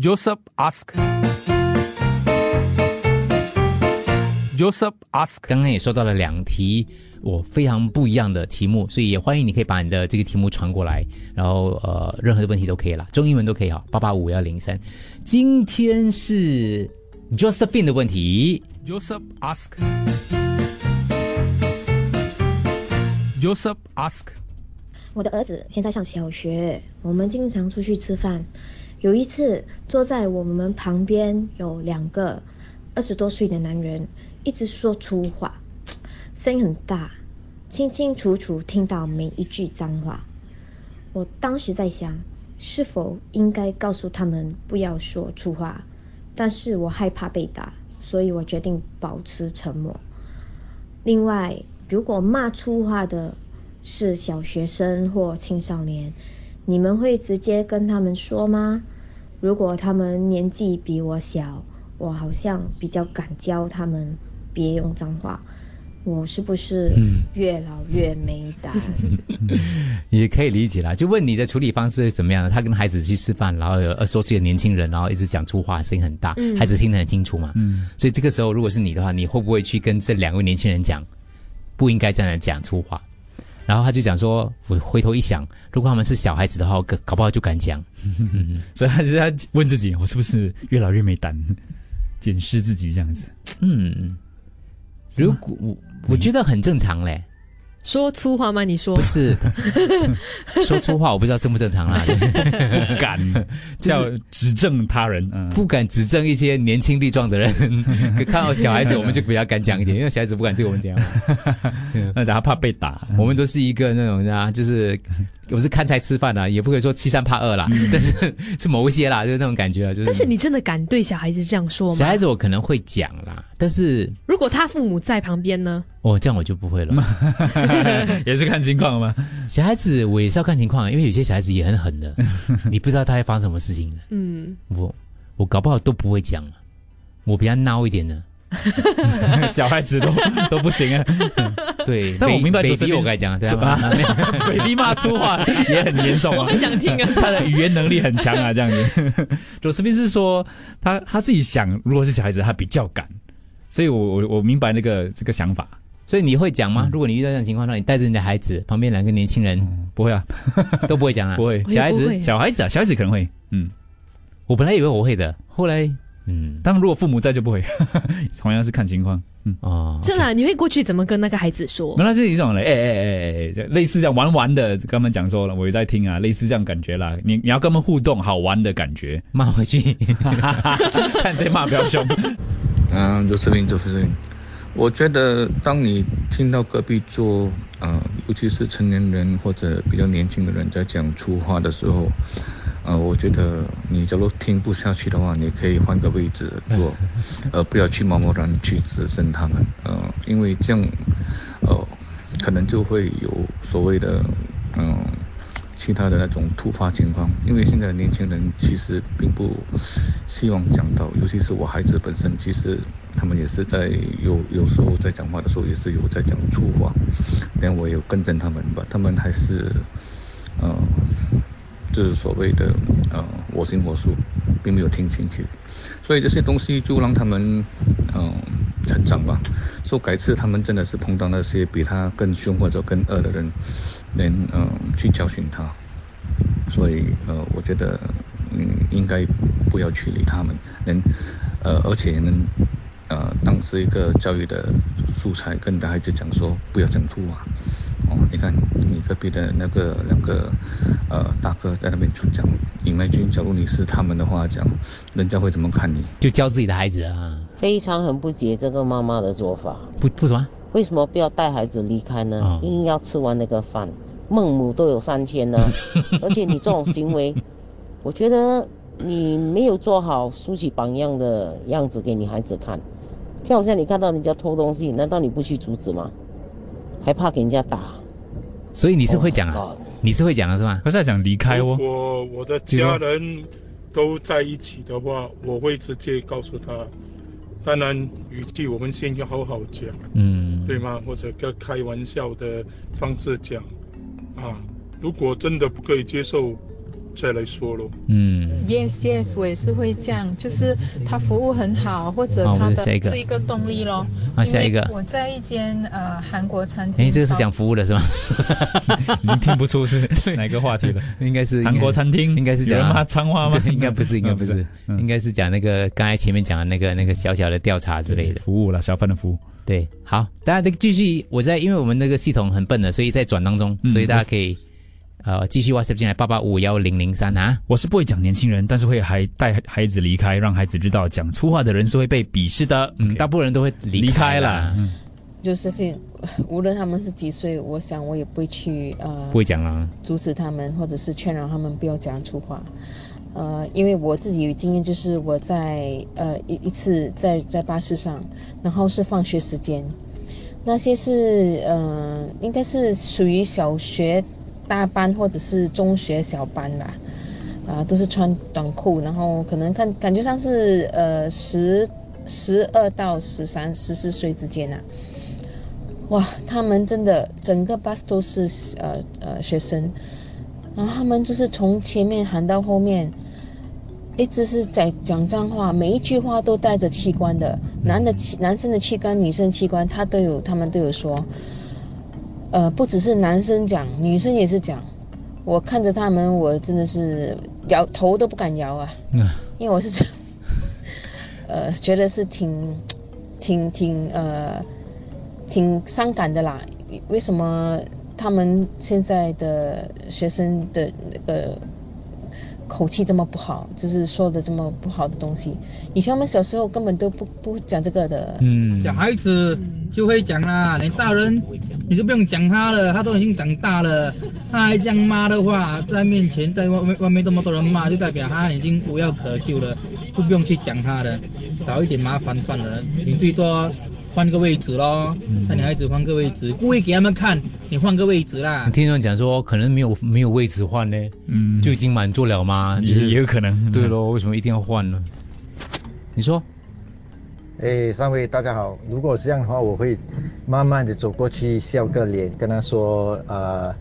Joseph ask. Joseph ask. 刚刚也收到了两题，我非常不一样的题目，所以也欢迎你可以把你的这个题目传过来，然后呃，任何的问题都可以啦，中英文都可以哈，八八五幺零三。今天是 Josephine 的问题，Joseph ask. Joseph ask. 我的儿子现在上小学，我们经常出去吃饭。有一次，坐在我们旁边有两个二十多岁的男人，一直说粗话，声音很大，清清楚楚听到每一句脏话。我当时在想，是否应该告诉他们不要说粗话，但是我害怕被打，所以我决定保持沉默。另外，如果骂粗话的是小学生或青少年，你们会直接跟他们说吗？如果他们年纪比我小，我好像比较敢教他们别用脏话。我是不是越老越没胆？也可以理解啦。就问你的处理方式是怎么样的？他跟孩子去吃饭，然后有二十多岁的年轻人，然后一直讲粗话，声音很大，孩子听得很清楚嘛。嗯，所以这个时候如果是你的话，你会不会去跟这两位年轻人讲，不应该这样讲粗话？然后他就讲说，我回头一想，如果他们是小孩子的话，搞搞不好就敢讲。所以他就在问自己，我是不是越老越没胆，检视自己这样子。嗯，如果我我觉得很正常嘞，说粗话吗？你说。不是。说粗话，我不知道正不正常啦，不敢。叫指正他人，嗯，不敢指正一些年轻力壮的人。可 看到小孩子，我们就比较敢讲一点，因为小孩子不敢对我们讲，而且他怕被打。我们都是一个那种啊，就是我是看菜吃饭啊，也不可以说欺善怕恶啦，但是 是某一些啦，就是那种感觉啊，就是。但是你真的敢对小孩子这样说吗？小孩子我可能会讲啦，但是如果他父母在旁边呢？哦，这样我就不会了，也是看情况吗？小孩子我也是要看情况，因为有些小孩子也很狠的，你不知道他会发生什么事情的。嗯，我我搞不好都不会讲，我比较孬一点的。小孩子都都不行啊，对，但我明白，比我该讲，对吧？baby 骂粗话也很严重啊，我很想听啊，他的语言能力很强啊，这样子。左思斌是说他他自己想，如果是小孩子，他比较敢，所以我我我明白那个这个想法。所以你会讲吗？如果你遇到这种情况，那你带着你的孩子，旁边两个年轻人，不会啊，都不会讲啊，不会。小孩子，小孩子啊，小孩子可能会，嗯，我本来以为我会的，后来。嗯，当然，如果父母在就不会，同样是看情况。嗯哦，真的，你会过去怎么跟那个孩子说？那是一种嘞，哎哎哎哎，类似这样玩玩的，跟他们讲说了，我也在听啊，类似这样感觉啦。你你要跟他们互动，好玩的感觉，骂回去，看谁骂比较凶。嗯，周世林，周世林，我觉得当你听到隔壁桌，呃，尤其是成年人或者比较年轻的人在讲粗话的时候。呃，我觉得你假如听不下去的话，你可以换个位置坐，呃，不要去贸贸然去指正他们，呃，因为这样，呃，可能就会有所谓的，嗯，其他的那种突发情况。因为现在年轻人其实并不希望讲到，尤其是我孩子本身，其实他们也是在有有时候在讲话的时候也是有在讲粗话，但我有跟正他们吧，他们还是，呃。就是所谓的呃我行我素，并没有听进去，所以这些东西就让他们嗯成长吧。说改次他们真的是碰到那些比他更凶或者更恶的人，能嗯去教训他。所以呃我觉得嗯应该不要去理他们，能呃而且能呃当是一个教育的素材，跟孩子讲说不要讲粗话。哦，你看你隔壁的那个两个，呃，大哥在那边出讲，尹麦君，假如你是他们的话讲，人家会怎么看你？就教自己的孩子啊。非常很不解这个妈妈的做法。不不什么？为什么不要带孩子离开呢？硬要吃完那个饭，孟母都有三千呢。而且你这种行为，我觉得你没有做好竖起榜样的样子给你孩子看。就好像你看到人家偷东西，难道你不去阻止吗？还怕给人家打，所以你是会讲啊？你是会讲的是吗？可是讲离开哦。如果我的家人都在一起的话，我会直接告诉他。当然，语气我们先要好好讲，嗯，对吗？或者跟开玩笑的方式讲啊。如果真的不可以接受，再来说咯。嗯，yes yes，我也是会这样，就是他服务很好，或者他的是一个动力咯。啊，下一个，我在一间呃韩国餐厅。哎，这个是讲服务的是吗？已经听不出是哪个话题了，应该是韩国餐厅，应该是讲他脏话吗？应该不是，应该不是，应该是讲那个刚才前面讲的那个那个小小的调查之类的服务了，小贩的服务。对，好，大家继续，我在，因为我们那个系统很笨的，所以在转当中，所以大家可以。呃，继续 WhatsApp 进来八八五幺零零三啊！我是不会讲年轻人，但是会还带孩子离开，让孩子知道讲粗话的人是会被鄙视的。嗯，大部分人都会离开了。嗯，就是会无论他们是几岁，我想我也不会去呃，不会讲啊，阻止他们，或者是劝让他们不要讲粗话。呃，因为我自己有经验，就是我在呃一一次在在巴士上，然后是放学时间，那些是呃应该是属于小学。大班或者是中学小班吧，啊，都是穿短裤，然后可能看感觉上是呃十十二到十三十四岁之间啊，哇，他们真的整个 bus 都是呃呃学生，然后他们就是从前面喊到后面，一直是在讲脏话，每一句话都带着器官的，男的器男生的器官，女生器官，他都有，他们都有说。呃，不只是男生讲，女生也是讲。我看着他们，我真的是摇头都不敢摇啊，因为我是，呃，觉得是挺、挺、挺呃、挺伤感的啦。为什么他们现在的学生的那个？口气这么不好，就是说的这么不好的东西。以前我们小时候根本都不不讲这个的。嗯，小孩子就会讲啦，你大人你就不用讲他了，他都已经长大了，他还这样骂的话，在面前在外外面这么多人骂，就代表他已经无药可救了，就不用去讲他了，少一点麻烦算了。你最多。换个位置喽，带女孩子换个位置，故意给他们看，你换个位置啦。听他们讲说，可能没有没有位置换呢，嗯，就已经满座了吗？就是也有可能。对喽，为什么一定要换呢？你说，哎，三位大家好，如果是这样的话，我会慢慢的走过去，笑个脸，跟他说，呃，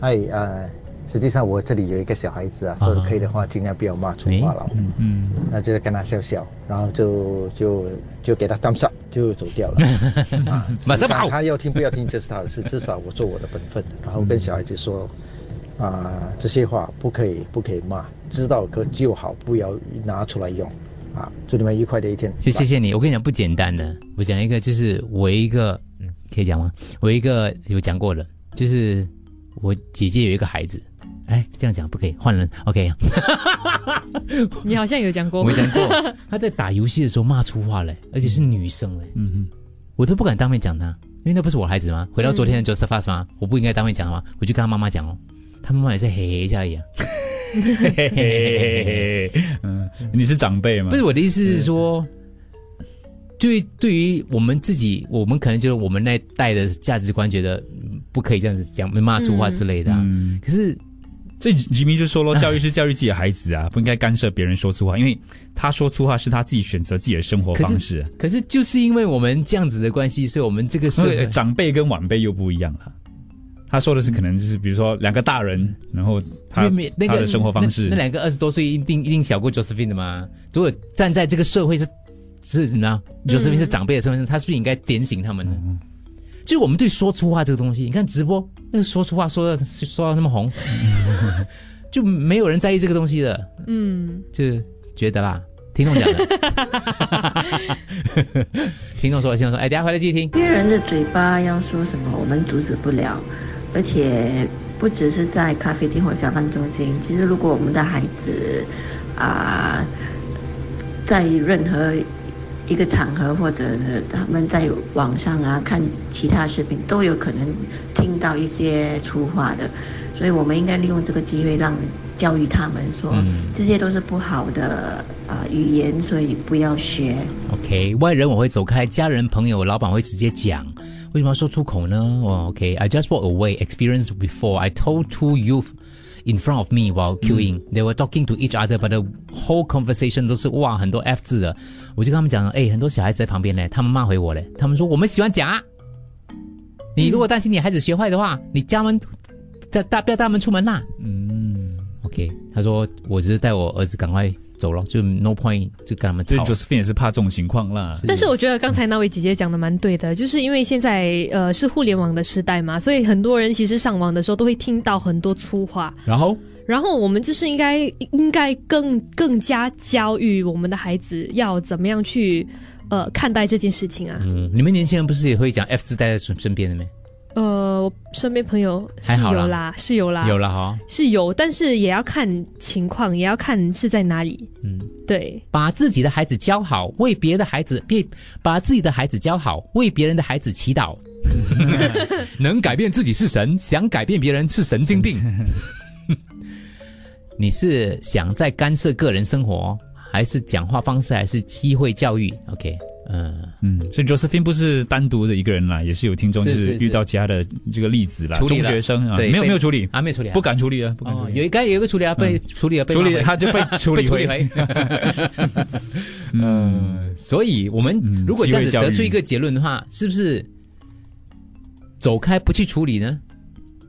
嗨，呃。实际上我这里有一个小孩子啊，说可以的话尽量不要骂粗话了。嗯嗯，那就跟他笑笑，然后就就就给他 thumbs up，就走掉了。马上跑。他要听不要听这是他的事，至少我做我的本分，然后跟小孩子说啊这些话不可以不可以骂，知道可就好，不要拿出来用。啊，祝你们愉快的一天。谢谢谢你，我跟你讲不简单的，我讲一个就是我一个，嗯，可以讲吗？我一个有讲过的，就是我姐姐有一个孩子。哎，这样讲不可以，换人。OK，你好像有讲过，没讲过。他在打游戏的时候骂出话嘞，而且是女生嘞。嗯嗯，我都不敢当面讲他，因为那不是我孩子吗？回到昨天的 Joseph 吗？我不应该当面讲吗？我就跟他妈妈讲哦，他妈妈也是嘿嘿一下而已。嗯，你是长辈吗？不是我的意思是说，对对于我们自己，我们可能就是我们那代的价值观，觉得不可以这样子讲骂粗话之类的。嗯，可是。所以吉明就说咯，教育是教育自己的孩子啊，不应该干涉别人说粗话，因为他说粗话是他自己选择自己的生活方式。可是就是因为我们这样子的关系，所以我们这个是长辈跟晚辈又不一样了。他说的是可能就是比如说两个大人，然后他他的生活方式，那两个二十多岁一定一定小过 Josephine 的吗？如果站在这个社会是是什么呢？Josephine 是长辈的身份，他是不是应该点醒他们呢？就是我们对说粗话这个东西，你看直播那个说粗话说的说到那么红，就没有人在意这个东西的，嗯，就觉得啦，听众讲的，听众说，听众说，哎，等下回来继续听。别人的嘴巴要说什么，我们阻止不了，而且不只是在咖啡厅或小贩中心，其实如果我们的孩子啊，在任何。一个场合，或者他们在网上啊看其他视频，都有可能听到一些粗话的，所以我们应该利用这个机会，让教育他们说，这些都是不好的啊语言，所以不要学。OK，外人我会走开，家人朋友老板会直接讲，为什么要说出口呢？哦，OK，I just walk away. Experience before I told two youth. In front of me while queuing. They were talking to each other, but the whole conversation 都是哇很多 F 字的。我就跟他们讲，哎，很多小孩子在旁边呢，他们骂回我嘞，他们说我们喜欢讲啊。你如果担心你孩子学坏的话，你家门在大不要带他们出门啦。嗯。OK，他说我只是带我儿子赶快走了，就 no point 就跟他们吵。就是 Josephine 也是怕这种情况啦。但是我觉得刚才那位姐姐讲的蛮对的，就是因为现在呃是互联网的时代嘛，所以很多人其实上网的时候都会听到很多粗话。然后，然后我们就是应该应该更更加教育我们的孩子要怎么样去呃看待这件事情啊。嗯，你们年轻人不是也会讲 F 字带在身身边的没？呃，我身边朋友是有啦，是有啦，有了哈，是有，但是也要看情况，也要看是在哪里。嗯，对，把自己的孩子教好，为别的孩子别把自己的孩子教好，为别人的孩子祈祷。能改变自己是神，想改变别人是神经病。你是想在干涉个人生活，还是讲话方式，还是机会教育？OK。嗯嗯，所以 Josephine 不是单独的一个人啦，也是有听众就是遇到其他的这个例子啦，中学生啊，没有没有处理啊，没处理，不敢处理啊，不敢处理。有一该有一个处理啊，被处理了，被处理他就 被处理回。嗯，所以我们如果这样子得出一个结论的话，是不是走开不去处理呢？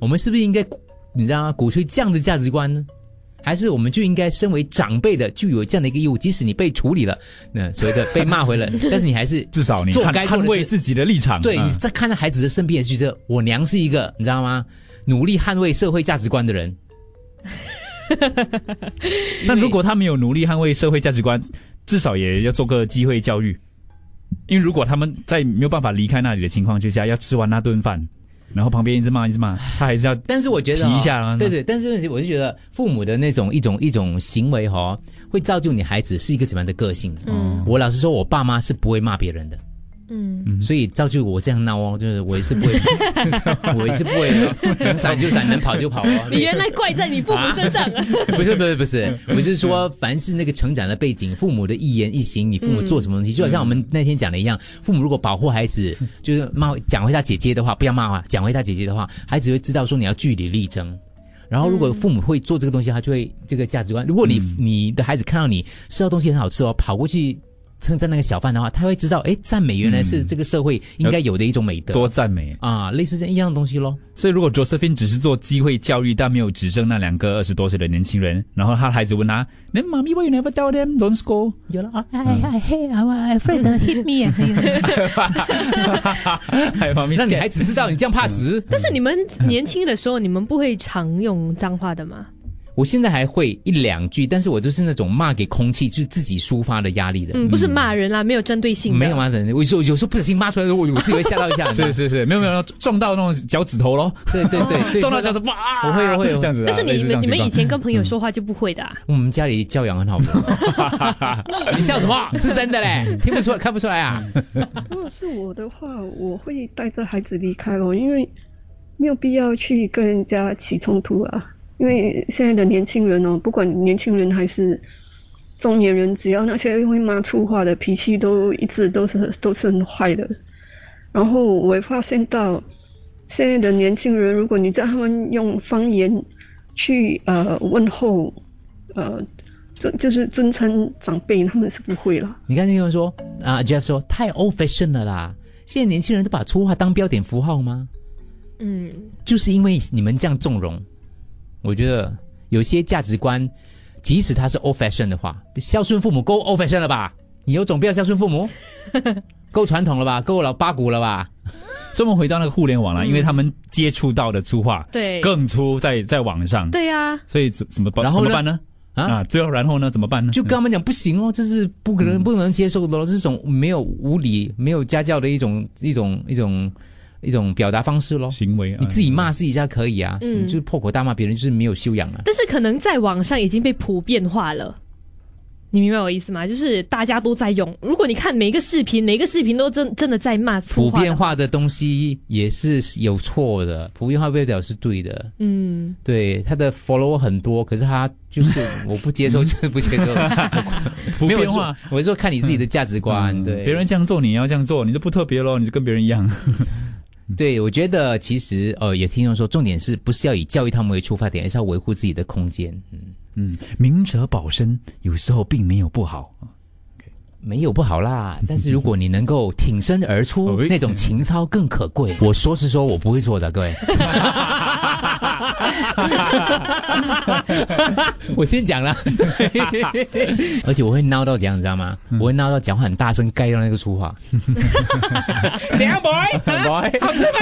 我们是不是应该你知道吗？鼓吹这样的价值观呢？还是我们就应该身为长辈的，就有这样的一个义务，即使你被处理了，那所谓的 被骂回了，但是你还是至少你做该捍卫自己的立场。对，你在看到孩子的身边，觉得我娘是一个，你知道吗？努力捍卫社会价值观的人。但如果他没有努力捍卫社会价值观，至少也要做个机会教育。因为如果他们在没有办法离开那里的情况之下，要吃完那顿饭。然后旁边一直骂一直骂，他还是要，但是我觉得提一下，对对，但是问题我是觉得父母的那种一种一种行为哈，会造就你孩子是一个什么样的个性。嗯，我老实说，我爸妈是不会骂别人的。嗯，所以造就我这样闹哦，就是我也是不会，我也是不会，能闪就闪，能跑就跑哦。你原来怪在你父母身上啊？不是不是不是，我是说，凡是那个成长的背景，父母的一言一行，你父母做什么东西，就好像我们那天讲的一样，父母如果保护孩子，就是骂讲回他姐姐的话，不要骂啊，讲回他姐姐的话，孩子会知道说你要据理力争。然后如果父母会做这个东西，他就会这个价值观。如果你你的孩子看到你吃到东西很好吃哦，跑过去。称赞那个小贩的话，他会知道，哎，赞美原来是这个社会应该有的一种美德。多赞美啊，类似这样一样东西咯。所以，如果 Josephine 只是做机会教育，但没有指正那两个二十多岁的年轻人，然后他的孩子问他：“那妈咪，why you never tell them don't score？” 有了啊，I I hey I afraid hit me。妈咪，那你还只知道你这样怕死？但是你们年轻的时候，你们不会常用脏话的吗？我现在还会一两句，但是我都是那种骂给空气，就是自己抒发的压力的。嗯，不是骂人啦，没有针对性。没有骂人，我有有时候不小心骂出来，我我自己会吓到一下。是是是，没有没有撞到那种脚趾头咯。对对对，撞到脚趾哇！我会我会这样子。但是你们你们以前跟朋友说话就不会的。我们家里教养很好。你笑什么？是真的嘞，听不出来看不出来啊。如果是我的话，我会带着孩子离开咯，因为没有必要去跟人家起冲突啊。因为现在的年轻人哦，不管年轻人还是中年人，只要那些会骂粗话的，脾气都一直都是都是很坏的。然后我也发现到，现在的年轻人，如果你叫他们用方言去呃问候，呃，尊就是尊称长辈，他们是不会了。你看那个人说啊，Jeff 说太 old fashion 了啦，现在年轻人都把粗话当标点符号吗？嗯，就是因为你们这样纵容。我觉得有些价值观，即使他是 old fashion 的话，孝顺父母够 old fashion 了吧？你有种不要孝顺父母，够传统了吧？够老八股了吧？这么回到那个互联网了，因为他们接触到的粗话，对，更粗在在网上，对呀，所以怎怎么办？然后怎么办呢？啊，最后然后呢？怎么办呢？就跟他们讲不行哦，这是不可能不能接受的咯，这种没有无理、没有家教的一种一种一种。一种表达方式咯，行为，你自己骂自己一下可以啊，嗯，就是破口大骂别人，就是没有修养啊。但是可能在网上已经被普遍化了，你明白我意思吗？就是大家都在用。如果你看每一个视频，每一个视频都真真的在骂普遍化的东西也是有错的，普遍化不代表是对的。嗯，对，他的 follow 很多，可是他就是我不接受，就是不接受。普遍化，我是说看你自己的价值观，对，别人这样做你要这样做，你就不特别咯，你就跟别人一样。对，我觉得其实呃，也听众说，重点是不是要以教育他们为出发点，而是要维护自己的空间。嗯嗯，明哲保身有时候并没有不好。没有不好啦，但是如果你能够挺身而出，那种情操更可贵。我说是说我不会做的，各位。我先讲了，而且我会闹到这样，你知道吗？我会闹到讲话很大声，盖掉那个粗话。怎样，boy？boy，好吃吗？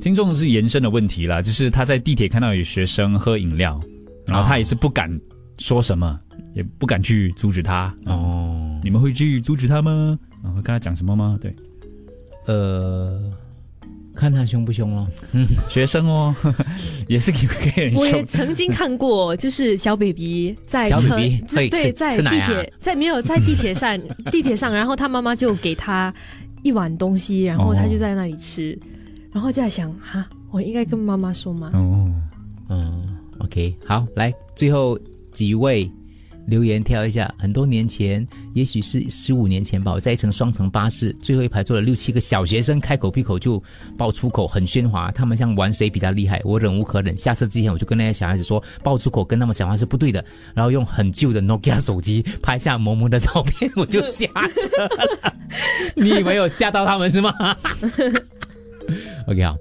听众是延伸的问题啦，就是他在地铁看到有学生喝饮料，然后他也是不敢说什么，也不敢去阻止他。哦，你们会去阻止他吗？然后跟他讲什么吗？对，呃。看他凶不凶哦，嗯，学生哦，也是可以。我也曾经看过，就是小 baby 在车，对，在地铁，在没有在地铁上，地铁上，然后他妈妈就给他一碗东西，然后他就在那里吃，然后就在想，哈，我应该跟妈妈说吗？哦，嗯，OK，好，来最后几位。留言挑一下，很多年前，也许是十五年前吧，我在一层双层巴士最后一排坐了六七个小学生，开口闭口就爆粗口，很喧哗。他们像玩谁比较厉害，我忍无可忍。下车之前，我就跟那些小孩子说，爆粗口跟他们讲话是不对的。然后用很旧的 Nokia 手机拍下萌萌的照片，我就下车了。你以为有吓到他们是吗？OK 好，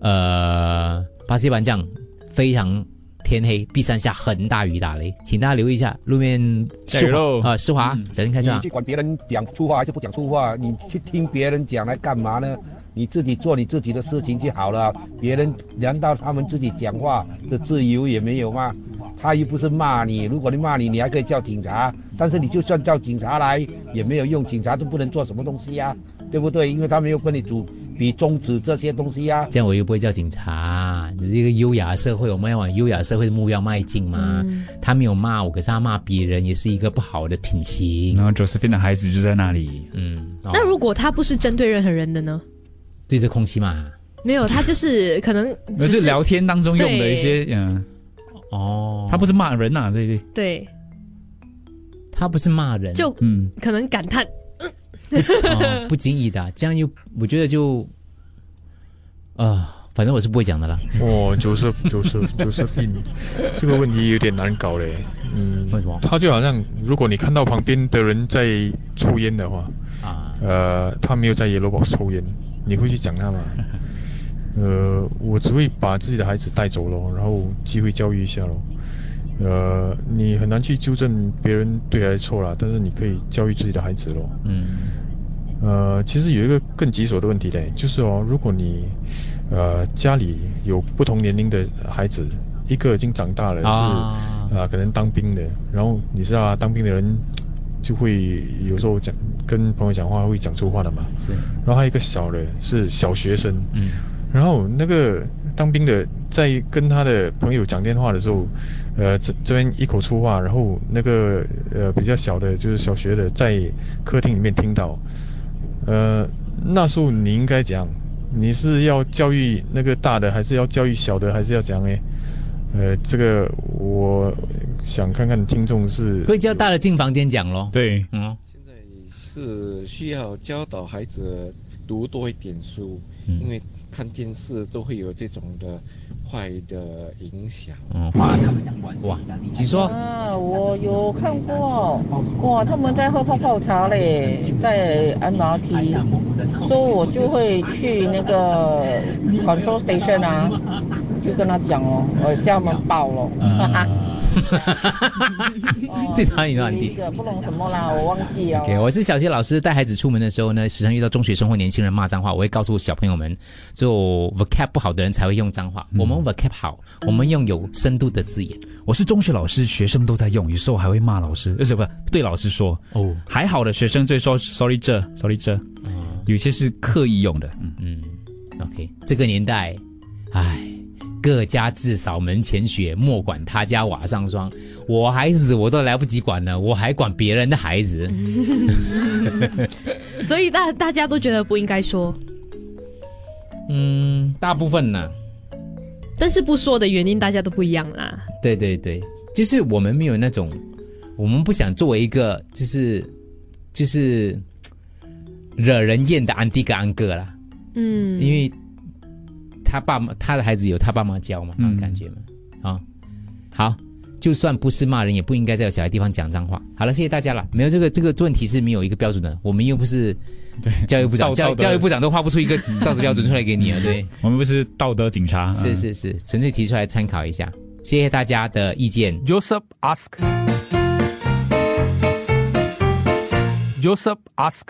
呃，巴西板酱非常。天黑，碧山下很大雨打雷，请大家留意一下路面。湿滑啊，施华，小心开车。你去管别人讲粗话还是不讲粗话？你去听别人讲来干嘛呢？你自己做你自己的事情就好了。别人难道他们自己讲话的自由也没有吗？他又不是骂你，如果你骂你，你还可以叫警察。但是你就算叫警察来也没有用，警察都不能做什么东西呀，对不对？因为他没有跟你主。比终止这些东西呀，这样我又不会叫警察。你是一个优雅的社会，我们要往优雅社会的目标迈进嘛。他没有骂我，可是他骂别人，也是一个不好的品行。然后 Josephine 的孩子就在那里。嗯，那如果他不是针对任何人的呢？对着空气嘛？没有，他就是可能是聊天当中用的一些嗯。哦，他不是骂人呐，对对。对，他不是骂人，就嗯，可能感叹。不经意的，这样又我觉得就，啊，反正我是不会讲的啦。哦，就是就是就是病，这个问题有点难搞嘞。嗯，为什么？他就好像，如果你看到旁边的人在抽烟的话，啊，呃，他没有在野 o 堡抽烟，你会去讲他吗？呃，我只会把自己的孩子带走咯，然后机会教育一下咯。呃，你很难去纠正别人对还是错啦，但是你可以教育自己的孩子咯。嗯。呃，其实有一个更棘手的问题嘞，就是哦，如果你呃家里有不同年龄的孩子，一个已经长大了，是啊，可能当兵的，然后你知道啊当兵的人就会有时候讲跟朋友讲话会讲粗话的嘛。是。然后还有一个小的，是小学生。嗯。然后那个当兵的在跟他的朋友讲电话的时候，呃，这这边一口粗话，然后那个呃比较小的，就是小学的，在客厅里面听到，呃，那时候你应该讲，你是要教育那个大的，还是要教育小的，还是要讲诶？呃，这个我想看看听众是会叫大的进房间讲咯。对，嗯，现在是需要教导孩子读多一点书，因为。看电视都会有这种的坏的影响。嗯，哇，哇，你说。啊，我有看过，哇，他们在喝泡泡茶嘞，在 MRT，所以我就会去那个 control station 啊，就跟他讲哦，我叫他们报喽。哈哈。最讨厌的一个不懂什么啦，我忘记哦。OK，我是小学老师，带孩子出门的时候呢，时常遇到中学生或年轻人骂脏话，我会告诉小朋友们，就 vocab 不好的人才会用脏话，我们 vocab 好，我们用有深度的字眼。我是中学老师，学生都在用，有时候还会骂老师，而且不对老师说哦，还好的学生就会说 sorry 这 sorry 这，有些是刻意用的。嗯嗯，OK，这个年代，唉。各家自扫门前雪，莫管他家瓦上霜。我孩子我都来不及管了，我还管别人的孩子。所以大大家都觉得不应该说。嗯，大部分呢。但是不说的原因大家都不一样啦。对对对，就是我们没有那种，我们不想作为一个就是就是惹人厌的安迪格安哥啦。嗯，因为。他爸妈，他的孩子有他爸妈教嘛？那种感觉嘛。啊，好，就算不是骂人，也不应该在有小孩地方讲脏话。好了，谢谢大家了。没有这个这个问题是没有一个标准的，我们又不是对教育部长，教教育部长都画不出一个道德标准出来 给你啊。对，我们不是道德警察，是是是，纯粹提出来参考一下。谢谢大家的意见。Joseph ask，Joseph ask。